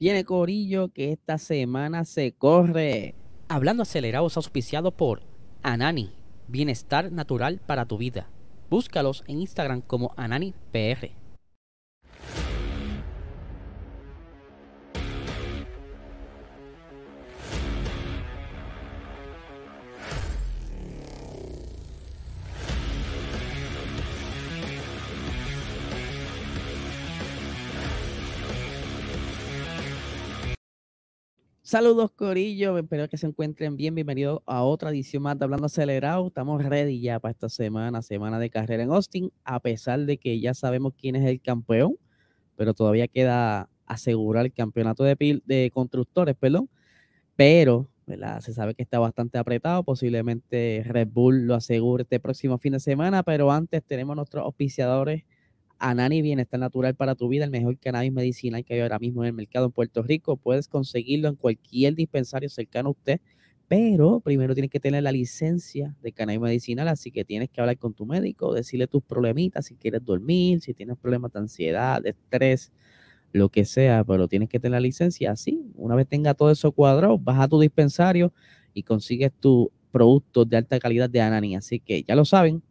Viene Corillo que esta semana se corre. Hablando acelerados auspiciado por Anani, bienestar natural para tu vida. Búscalos en Instagram como AnaniPR. Saludos Corillo, espero que se encuentren bien. Bienvenidos a otra edición más de Hablando Acelerado. Estamos ready ya para esta semana, semana de carrera en Austin, a pesar de que ya sabemos quién es el campeón, pero todavía queda asegurar el campeonato de, de constructores, perdón. Pero se sabe que está bastante apretado, posiblemente Red Bull lo asegure este próximo fin de semana, pero antes tenemos nuestros auspiciadores Anani Bienestar Natural para tu vida, el mejor cannabis medicinal que hay ahora mismo en el mercado en Puerto Rico. Puedes conseguirlo en cualquier dispensario cercano a usted, pero primero tienes que tener la licencia de cannabis medicinal, así que tienes que hablar con tu médico, decirle tus problemitas, si quieres dormir, si tienes problemas de ansiedad, de estrés, lo que sea, pero tienes que tener la licencia. Así, una vez tenga todo eso cuadrado, vas a tu dispensario y consigues tu producto de alta calidad de Anani. Así que ya lo saben,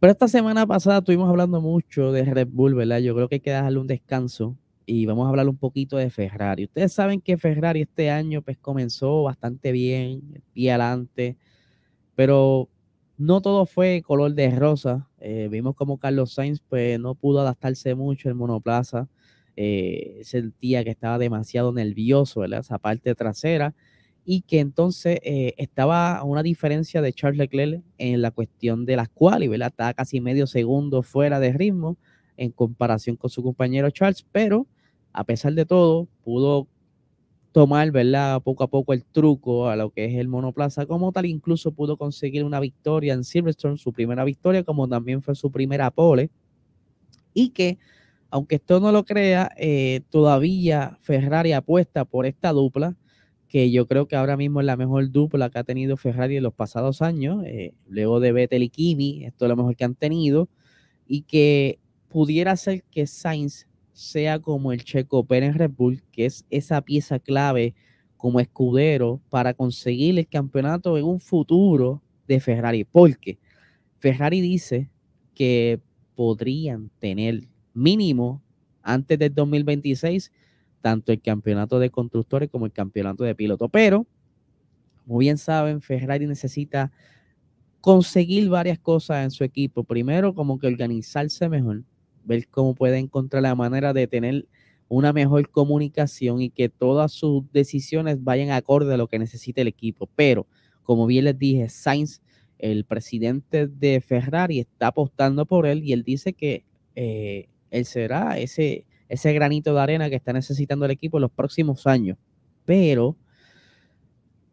pero esta semana pasada estuvimos hablando mucho de Red Bull, ¿verdad? Yo creo que hay que darle un descanso y vamos a hablar un poquito de Ferrari. Ustedes saben que Ferrari este año pues comenzó bastante bien, pie adelante, pero no todo fue color de rosa. Eh, vimos como Carlos Sainz pues no pudo adaptarse mucho en monoplaza. Eh, sentía que estaba demasiado nervioso, ¿verdad? Esa parte trasera y que entonces eh, estaba a una diferencia de Charles Leclerc en la cuestión de las cuales, ¿verdad? Estaba casi medio segundo fuera de ritmo en comparación con su compañero Charles, pero a pesar de todo, pudo tomar, ¿verdad? Poco a poco el truco a lo que es el monoplaza como tal, incluso pudo conseguir una victoria en Silverstone, su primera victoria, como también fue su primera pole, y que, aunque esto no lo crea, eh, todavía Ferrari apuesta por esta dupla, que yo creo que ahora mismo es la mejor dupla que ha tenido Ferrari en los pasados años, eh, luego de Vettel y Kimi, esto es lo mejor que han tenido, y que pudiera ser que Sainz sea como el Checo Pérez Red Bull, que es esa pieza clave como escudero para conseguir el campeonato en un futuro de Ferrari, porque Ferrari dice que podrían tener mínimo antes del 2026 tanto el campeonato de constructores como el campeonato de piloto. Pero, como bien saben, Ferrari necesita conseguir varias cosas en su equipo. Primero, como que organizarse mejor, ver cómo puede encontrar la manera de tener una mejor comunicación y que todas sus decisiones vayan acorde a lo que necesita el equipo. Pero, como bien les dije, Sainz, el presidente de Ferrari, está apostando por él y él dice que eh, él será ese ese granito de arena que está necesitando el equipo en los próximos años. Pero,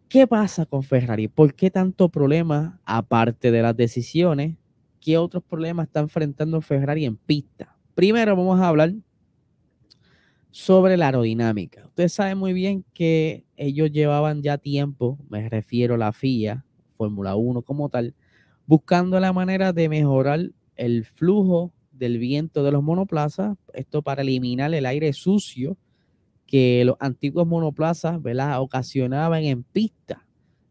¿qué pasa con Ferrari? ¿Por qué tanto problema, aparte de las decisiones? ¿Qué otros problemas está enfrentando Ferrari en pista? Primero vamos a hablar sobre la aerodinámica. Ustedes saben muy bien que ellos llevaban ya tiempo, me refiero a la FIA, Fórmula 1 como tal, buscando la manera de mejorar el flujo del viento de los monoplazas, esto para eliminar el aire sucio que los antiguos monoplazas ¿verdad? ocasionaban en pista.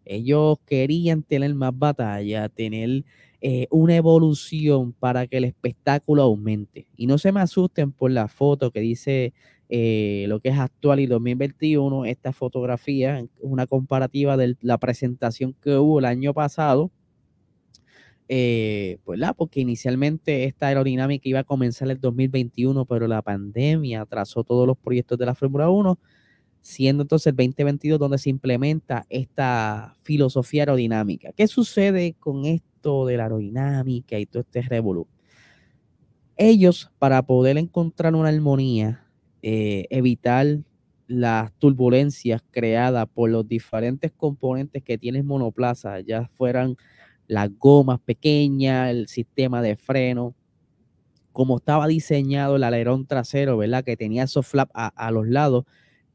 Ellos querían tener más batalla, tener eh, una evolución para que el espectáculo aumente. Y no se me asusten por la foto que dice eh, lo que es actual y 2021, esta fotografía, una comparativa de la presentación que hubo el año pasado eh, pues la, porque inicialmente esta aerodinámica iba a comenzar el 2021, pero la pandemia atrasó todos los proyectos de la Fórmula 1, siendo entonces el 2022 donde se implementa esta filosofía aerodinámica. ¿Qué sucede con esto de la aerodinámica y todo este revolú? Ellos, para poder encontrar una armonía, eh, evitar las turbulencias creadas por los diferentes componentes que tiene monoplaza, ya fueran las gomas pequeñas, el sistema de freno, como estaba diseñado el alerón trasero, ¿verdad? Que tenía esos flaps a, los lados,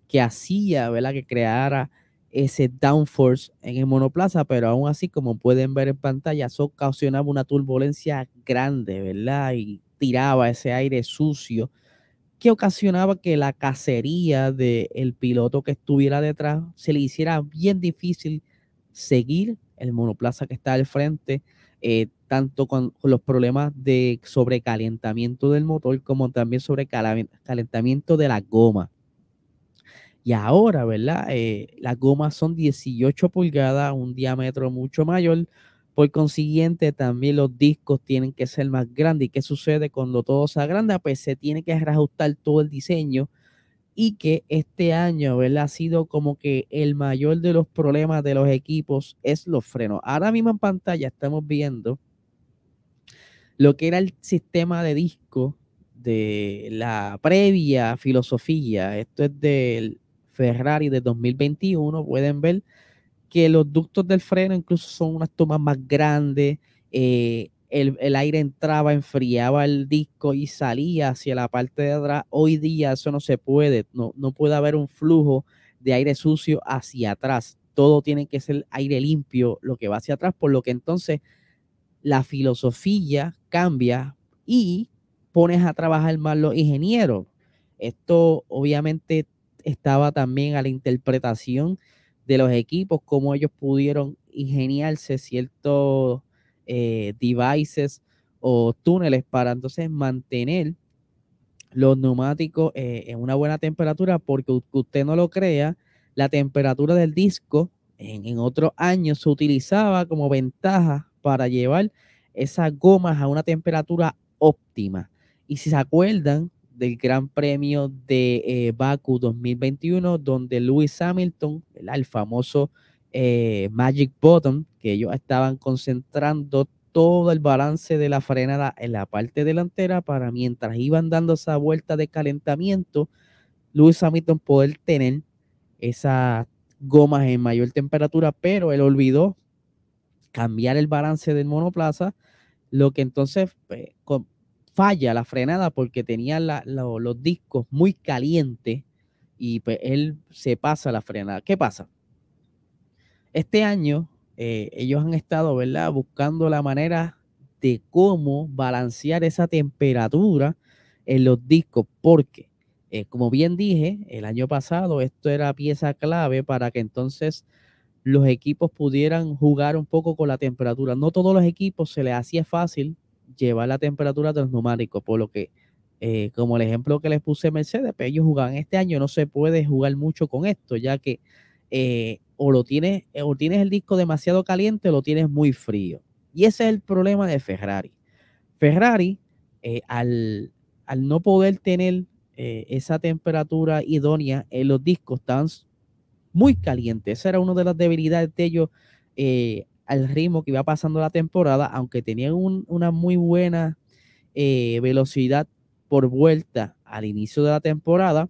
que hacía, ¿verdad? Que creara ese downforce en el monoplaza, pero aún así, como pueden ver en pantalla, eso ocasionaba una turbulencia grande, ¿verdad? Y tiraba ese aire sucio que ocasionaba que la cacería del piloto que estuviera detrás se le hiciera bien difícil seguir el monoplaza que está al frente, eh, tanto con, los problemas de sobrecalentamiento del motor como también sobrecalentamiento de la goma. Y ahora, ¿verdad? Eh, las gomas son 18 pulgadas, un diámetro mucho mayor. Por consiguiente, también los discos tienen que ser más grandes. ¿Y qué sucede cuando todo se agranda? Pues se tiene que reajustar todo el diseño y que este año, ¿verdad? Ha sido como que el mayor de los problemas de los equipos es los frenos. Ahora mismo en pantalla estamos viendo lo que era el sistema de disco de la previa filosofía. Esto es del Ferrari de 2021. Pueden ver que los ductos del freno incluso son unas tomas más grandes. Eh, el, aire entraba, enfriaba el disco y salía hacia la parte de atrás. Hoy día eso no se puede, no, no puede haber un flujo de aire sucio hacia atrás. Todo tiene que ser aire limpio lo que va hacia atrás, por lo que entonces la filosofía cambia y pones a trabajar más los ingenieros. Esto obviamente estaba también a la interpretación de los equipos, cómo ellos pudieron ingeniarse ciertos eh, devices o túneles para entonces mantener los neumáticos eh, en una buena temperatura, porque usted no lo crea, la temperatura del disco en, otros años se utilizaba como ventaja para llevar esas gomas a una temperatura óptima. Y si se acuerdan del Gran Premio de eh, Baku 2021, donde Lewis Hamilton, el famoso eh, Magic Bottom, que ellos estaban concentrando todo el balance de la frenada en la parte delantera para mientras iban dando esa vuelta de calentamiento, Lewis Hamilton poder tener esas gomas en mayor temperatura, pero él olvidó cambiar el balance del monoplaza, lo que entonces pues, falla la frenada porque tenía los discos muy calientes y pues él se pasa la frenada. ¿Qué pasa? Este año eh, ellos han estado, ¿verdad? Buscando la manera de cómo balancear esa temperatura en los discos, porque, eh, como bien dije, el año pasado esto era pieza clave para que entonces los equipos pudieran jugar un poco con la temperatura. No todos los equipos se les hacía fácil llevar la temperatura de los neumáticos, por lo que, eh, como el ejemplo que les puse Mercedes, pues ellos jugaban este año, no se puede jugar mucho con esto, ya que o lo tienes, eh, o tienes el disco demasiado caliente o lo tienes muy frío. Y ese es el problema de Ferrari. Ferrari, eh, al, no poder tener eh, esa temperatura idónea en los discos, estaban muy calientes. Esa era una de las debilidades de ellos al ritmo que iba pasando la temporada, aunque tenían una muy buena velocidad por vuelta al inicio de la temporada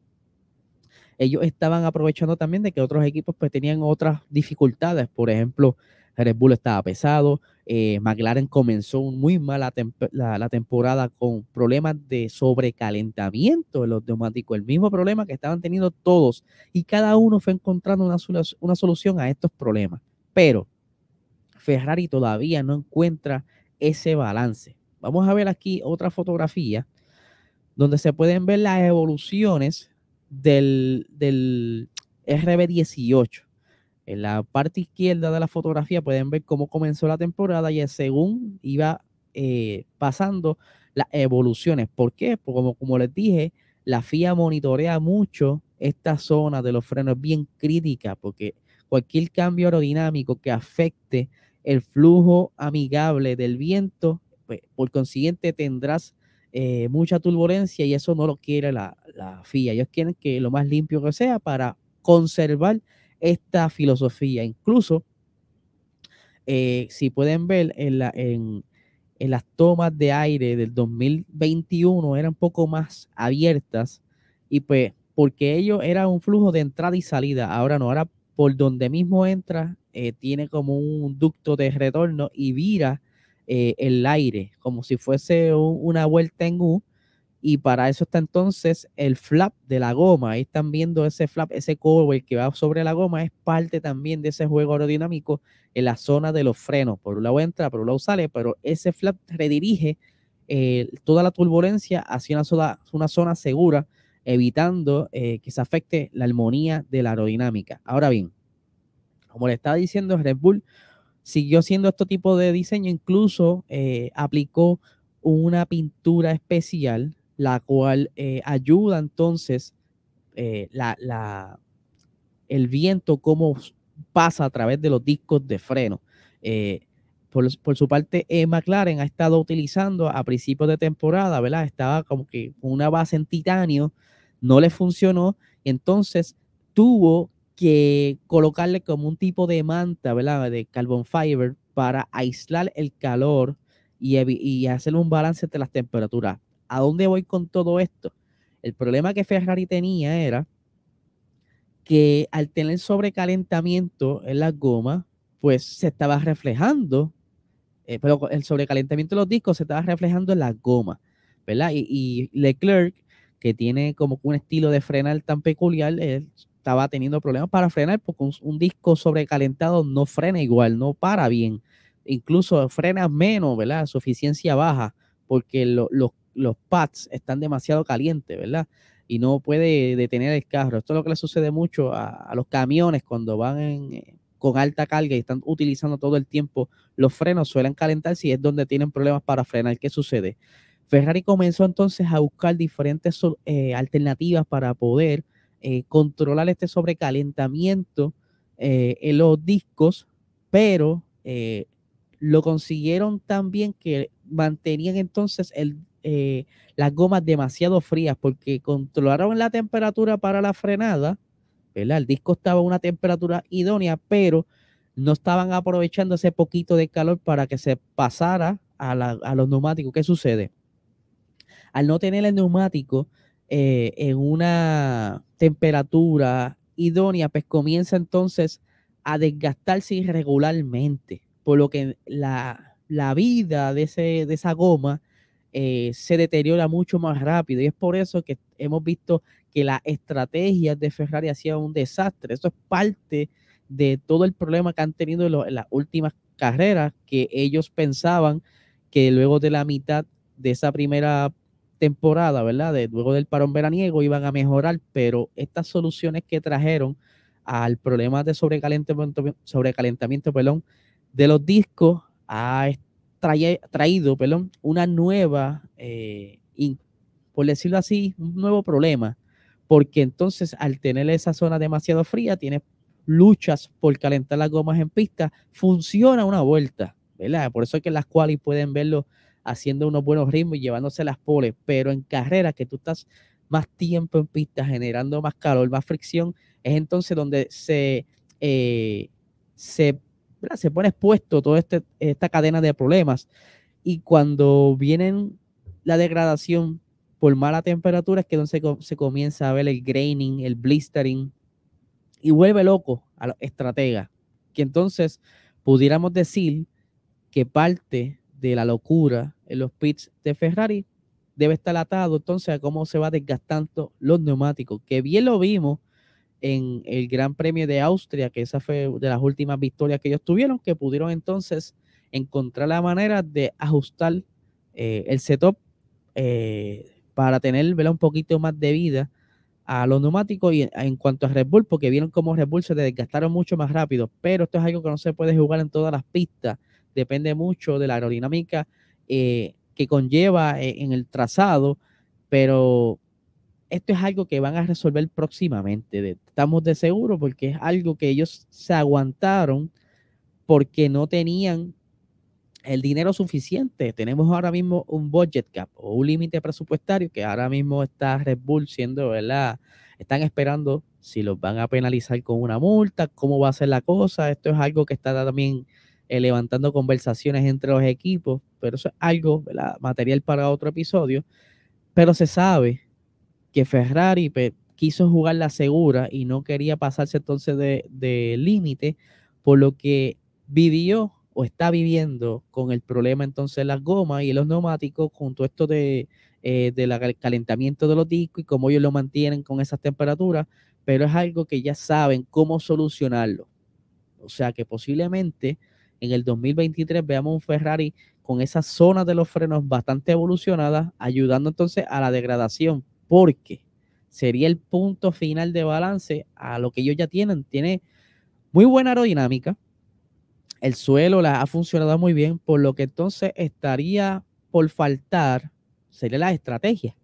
ellos estaban aprovechando también de que otros equipos pues tenían otras dificultades. Por ejemplo, Red Bull estaba pesado, eh, McLaren comenzó muy mal la, temporada con problemas de sobrecalentamiento de los neumáticos, el mismo problema que estaban teniendo todos y cada uno fue encontrando una, una solución a estos problemas. Pero Ferrari todavía no encuentra ese balance. Vamos a ver aquí otra fotografía donde se pueden ver las evoluciones del, del RB18. En la parte izquierda de la fotografía pueden ver cómo comenzó la temporada y según iba eh, pasando las evoluciones. ¿Por qué? Porque como, les dije, la FIA monitorea mucho esta zona de los frenos, bien crítica, porque cualquier cambio aerodinámico que afecte el flujo amigable del viento, pues, por consiguiente tendrás eh, mucha turbulencia y eso no lo quiere la, la, FIA. Ellos quieren que lo más limpio que sea para conservar esta filosofía. Incluso, eh, si pueden ver en, la, en, en, las tomas de aire del 2021 eran un poco más abiertas y pues porque ellos era un flujo de entrada y salida. Ahora no, ahora por donde mismo entra eh, tiene como un ducto de retorno y vira eh, el aire, como si fuese una vuelta en U. Y para eso está entonces el flap de la goma. Ahí están viendo ese flap, ese cover que va sobre la goma, es parte también de ese juego aerodinámico en la zona de los frenos. Por un lado entra, por un lado sale, pero ese flap redirige eh, toda la turbulencia hacia una zona, segura evitando eh, que se afecte la armonía de la aerodinámica. Ahora bien, como le estaba diciendo, Red Bull siguió siendo este tipo de diseño, incluso eh, aplicó una pintura especial, la cual eh, ayuda entonces la, el viento, cómo pasa a través de los discos de freno. Por, su parte, McLaren ha estado utilizando a principios de temporada, ¿verdad? Estaba como que una base en titanio, no le funcionó, entonces tuvo que colocarle como un tipo de manta, ¿verdad? De carbon fiber para aislar el calor y, y hacer un balance entre las temperaturas. ¿A dónde voy con todo esto? El problema que Ferrari tenía era que al tener sobrecalentamiento en las gomas, pues se estaba reflejando eh, pero el sobrecalentamiento de los discos se estaba reflejando en la goma, ¿verdad? Y, Leclerc, que tiene como un estilo de frenar tan peculiar, él estaba teniendo problemas para frenar porque un, disco sobrecalentado no frena igual, no para bien. Incluso frena menos, ¿verdad? Su eficiencia baja porque los pads están demasiado calientes, ¿verdad? Y no puede detener el carro. Esto es lo que le sucede mucho a, los camiones cuando van eh, con alta carga y están utilizando todo el tiempo los frenos, suelen calentarse y es donde tienen problemas para frenar. ¿Qué sucede? Ferrari comenzó entonces a buscar diferentes eh, alternativas para poder eh, controlar este sobrecalentamiento en los discos, pero lo consiguieron también que mantenían entonces el, las gomas demasiado frías porque controlaron la temperatura para la frenada, el disco estaba a una temperatura idónea, pero no estaban aprovechando ese poquito de calor para que se pasara a, los neumáticos. ¿Qué sucede? Al no tener el neumático eh, en una temperatura idónea, pues comienza entonces a desgastarse irregularmente, por lo que la, vida de, ese, de esa goma eh, se deteriora mucho más rápido. Y es por eso que hemos visto que la estrategia de Ferrari hacía un desastre. Eso es parte de todo el problema que han tenido en, las últimas carreras, que ellos pensaban que luego de la mitad de esa primera temporada, ¿verdad? De, luego del parón veraniego iban a mejorar, pero estas soluciones que trajeron al problema de sobrecalentamiento, de los discos ha traído perdón, una nueva, eh, por decirlo así, un nuevo problema porque entonces al tener esa zona demasiado fría, tienes luchas por calentar las gomas en pista, funciona una vuelta, ¿verdad? Por eso es que las cuales pueden verlo haciendo unos buenos ritmos y llevándose las poles, pero en carrera que tú estás más tiempo en pista, generando más calor, más fricción, es entonces donde se, eh, se, se pone expuesto toda este, esta cadena de problemas. Y cuando vienen la degradación por mala temperatura es que entonces se comienza a ver el graining, el blistering y vuelve loco a los estrategas. Que entonces pudiéramos decir que parte de la locura en los pits de Ferrari debe estar atado entonces a cómo se va desgastando los neumáticos, que bien lo vimos en el Gran Premio de Austria, que esa fue de las últimas victorias que ellos tuvieron, que pudieron entonces encontrar la manera de ajustar eh, el setup eh, para tener un poquito más de vida a los neumáticos y en cuanto a Red Bull, porque vieron cómo Red Bull se desgastaron mucho más rápido, pero esto es algo que no se puede jugar en todas las pistas, depende mucho de la aerodinámica eh, que conlleva en el trazado, pero esto es algo que van a resolver próximamente, estamos de seguro, porque es algo que ellos se aguantaron porque no tenían el dinero suficiente. Tenemos ahora mismo un budget cap o un límite presupuestario que ahora mismo está Red siendo, ¿verdad? Están esperando si los van a penalizar con una multa, cómo va a ser la cosa. Esto es algo que está también eh, levantando conversaciones entre los equipos, pero eso es algo, ¿verdad? Material para otro episodio. Pero se sabe que Ferrari quiso jugar la segura y no quería pasarse entonces de límite, por lo que vivió o está viviendo con el problema entonces las gomas y los neumáticos junto a esto de, eh, del calentamiento de los discos y cómo ellos lo mantienen con esas temperaturas, pero es algo que ya saben cómo solucionarlo. O sea que posiblemente en el 2023 veamos un Ferrari con esas zonas de los frenos bastante evolucionadas, ayudando entonces a la degradación, porque sería el punto final de balance a lo que ellos ya tienen. Tiene muy buena aerodinámica. El suelo la ha funcionado muy bien, por lo que entonces estaría por faltar, sería la estrategia.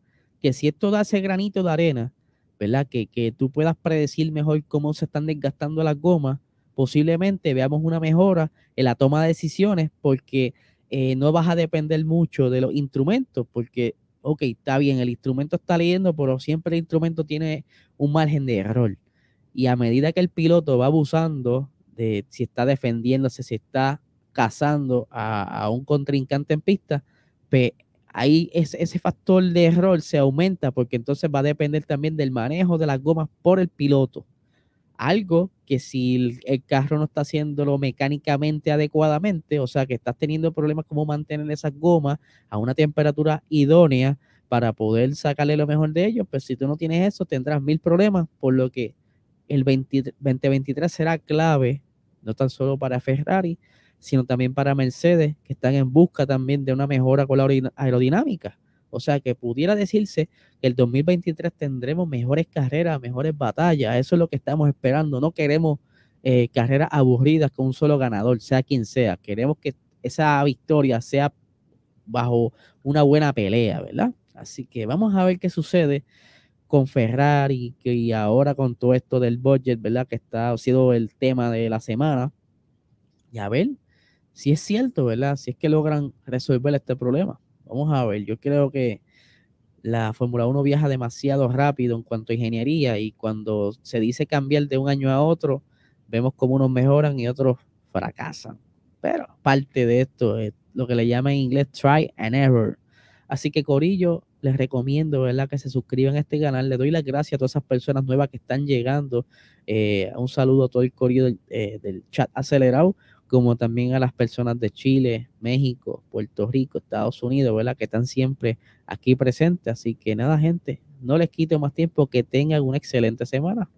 Que si esto da ese granito de arena, ¿verdad? Que, que tú puedas predecir mejor cómo se están desgastando las gomas, posiblemente veamos una mejora en la toma de decisiones porque eh, no vas a depender mucho de los instrumentos, porque, ok, está bien, el instrumento está leyendo, pero siempre el instrumento tiene un margen de error. Y a medida que el piloto va abusando de si está defendiéndose, si está cazando a, un contrincante en pista, pues ahí ese, ese factor de error se aumenta porque entonces va a depender también del manejo de las gomas por el piloto. Algo que si el, carro no está haciéndolo mecánicamente adecuadamente, o sea que estás teniendo problemas como mantener esas gomas a una temperatura idónea para poder sacarle lo mejor de ellos, pues si tú no tienes eso tendrás mil problemas, por lo que el 2023 será clave, no tan solo para Ferrari, sino también para Mercedes, que están en busca también de una mejora con la aerodinámica. O sea que pudiera decirse que el 2023 tendremos mejores carreras, mejores batallas. Eso es lo que estamos esperando. No queremos eh, carreras aburridas con un solo ganador, sea quien sea. Queremos que esa victoria sea bajo una buena pelea, ¿verdad? Así que vamos a ver qué sucede con Ferrari y ahora con todo esto del budget, ¿verdad? Que está ha sido el tema de la semana. Y a ver si es cierto, ¿verdad? Si es que logran resolver este problema. Vamos a ver, yo creo que la Fórmula 1 viaja demasiado rápido en cuanto a ingeniería y cuando se dice cambiar de un año a otro, vemos como unos mejoran y otros fracasan. Pero parte de esto es lo que le llaman en inglés try and error. Así que Corillo, les recomiendo ¿verdad? que se suscriban a este canal. Le doy las gracias a todas esas personas nuevas que están llegando. Eh, un saludo a todo el Corillo del, eh, del chat acelerado como también a las personas de Chile, México, Puerto Rico, Estados Unidos, ¿verdad? Que están siempre aquí presentes. Así que nada, gente, no les quito más tiempo, que tengan una excelente semana.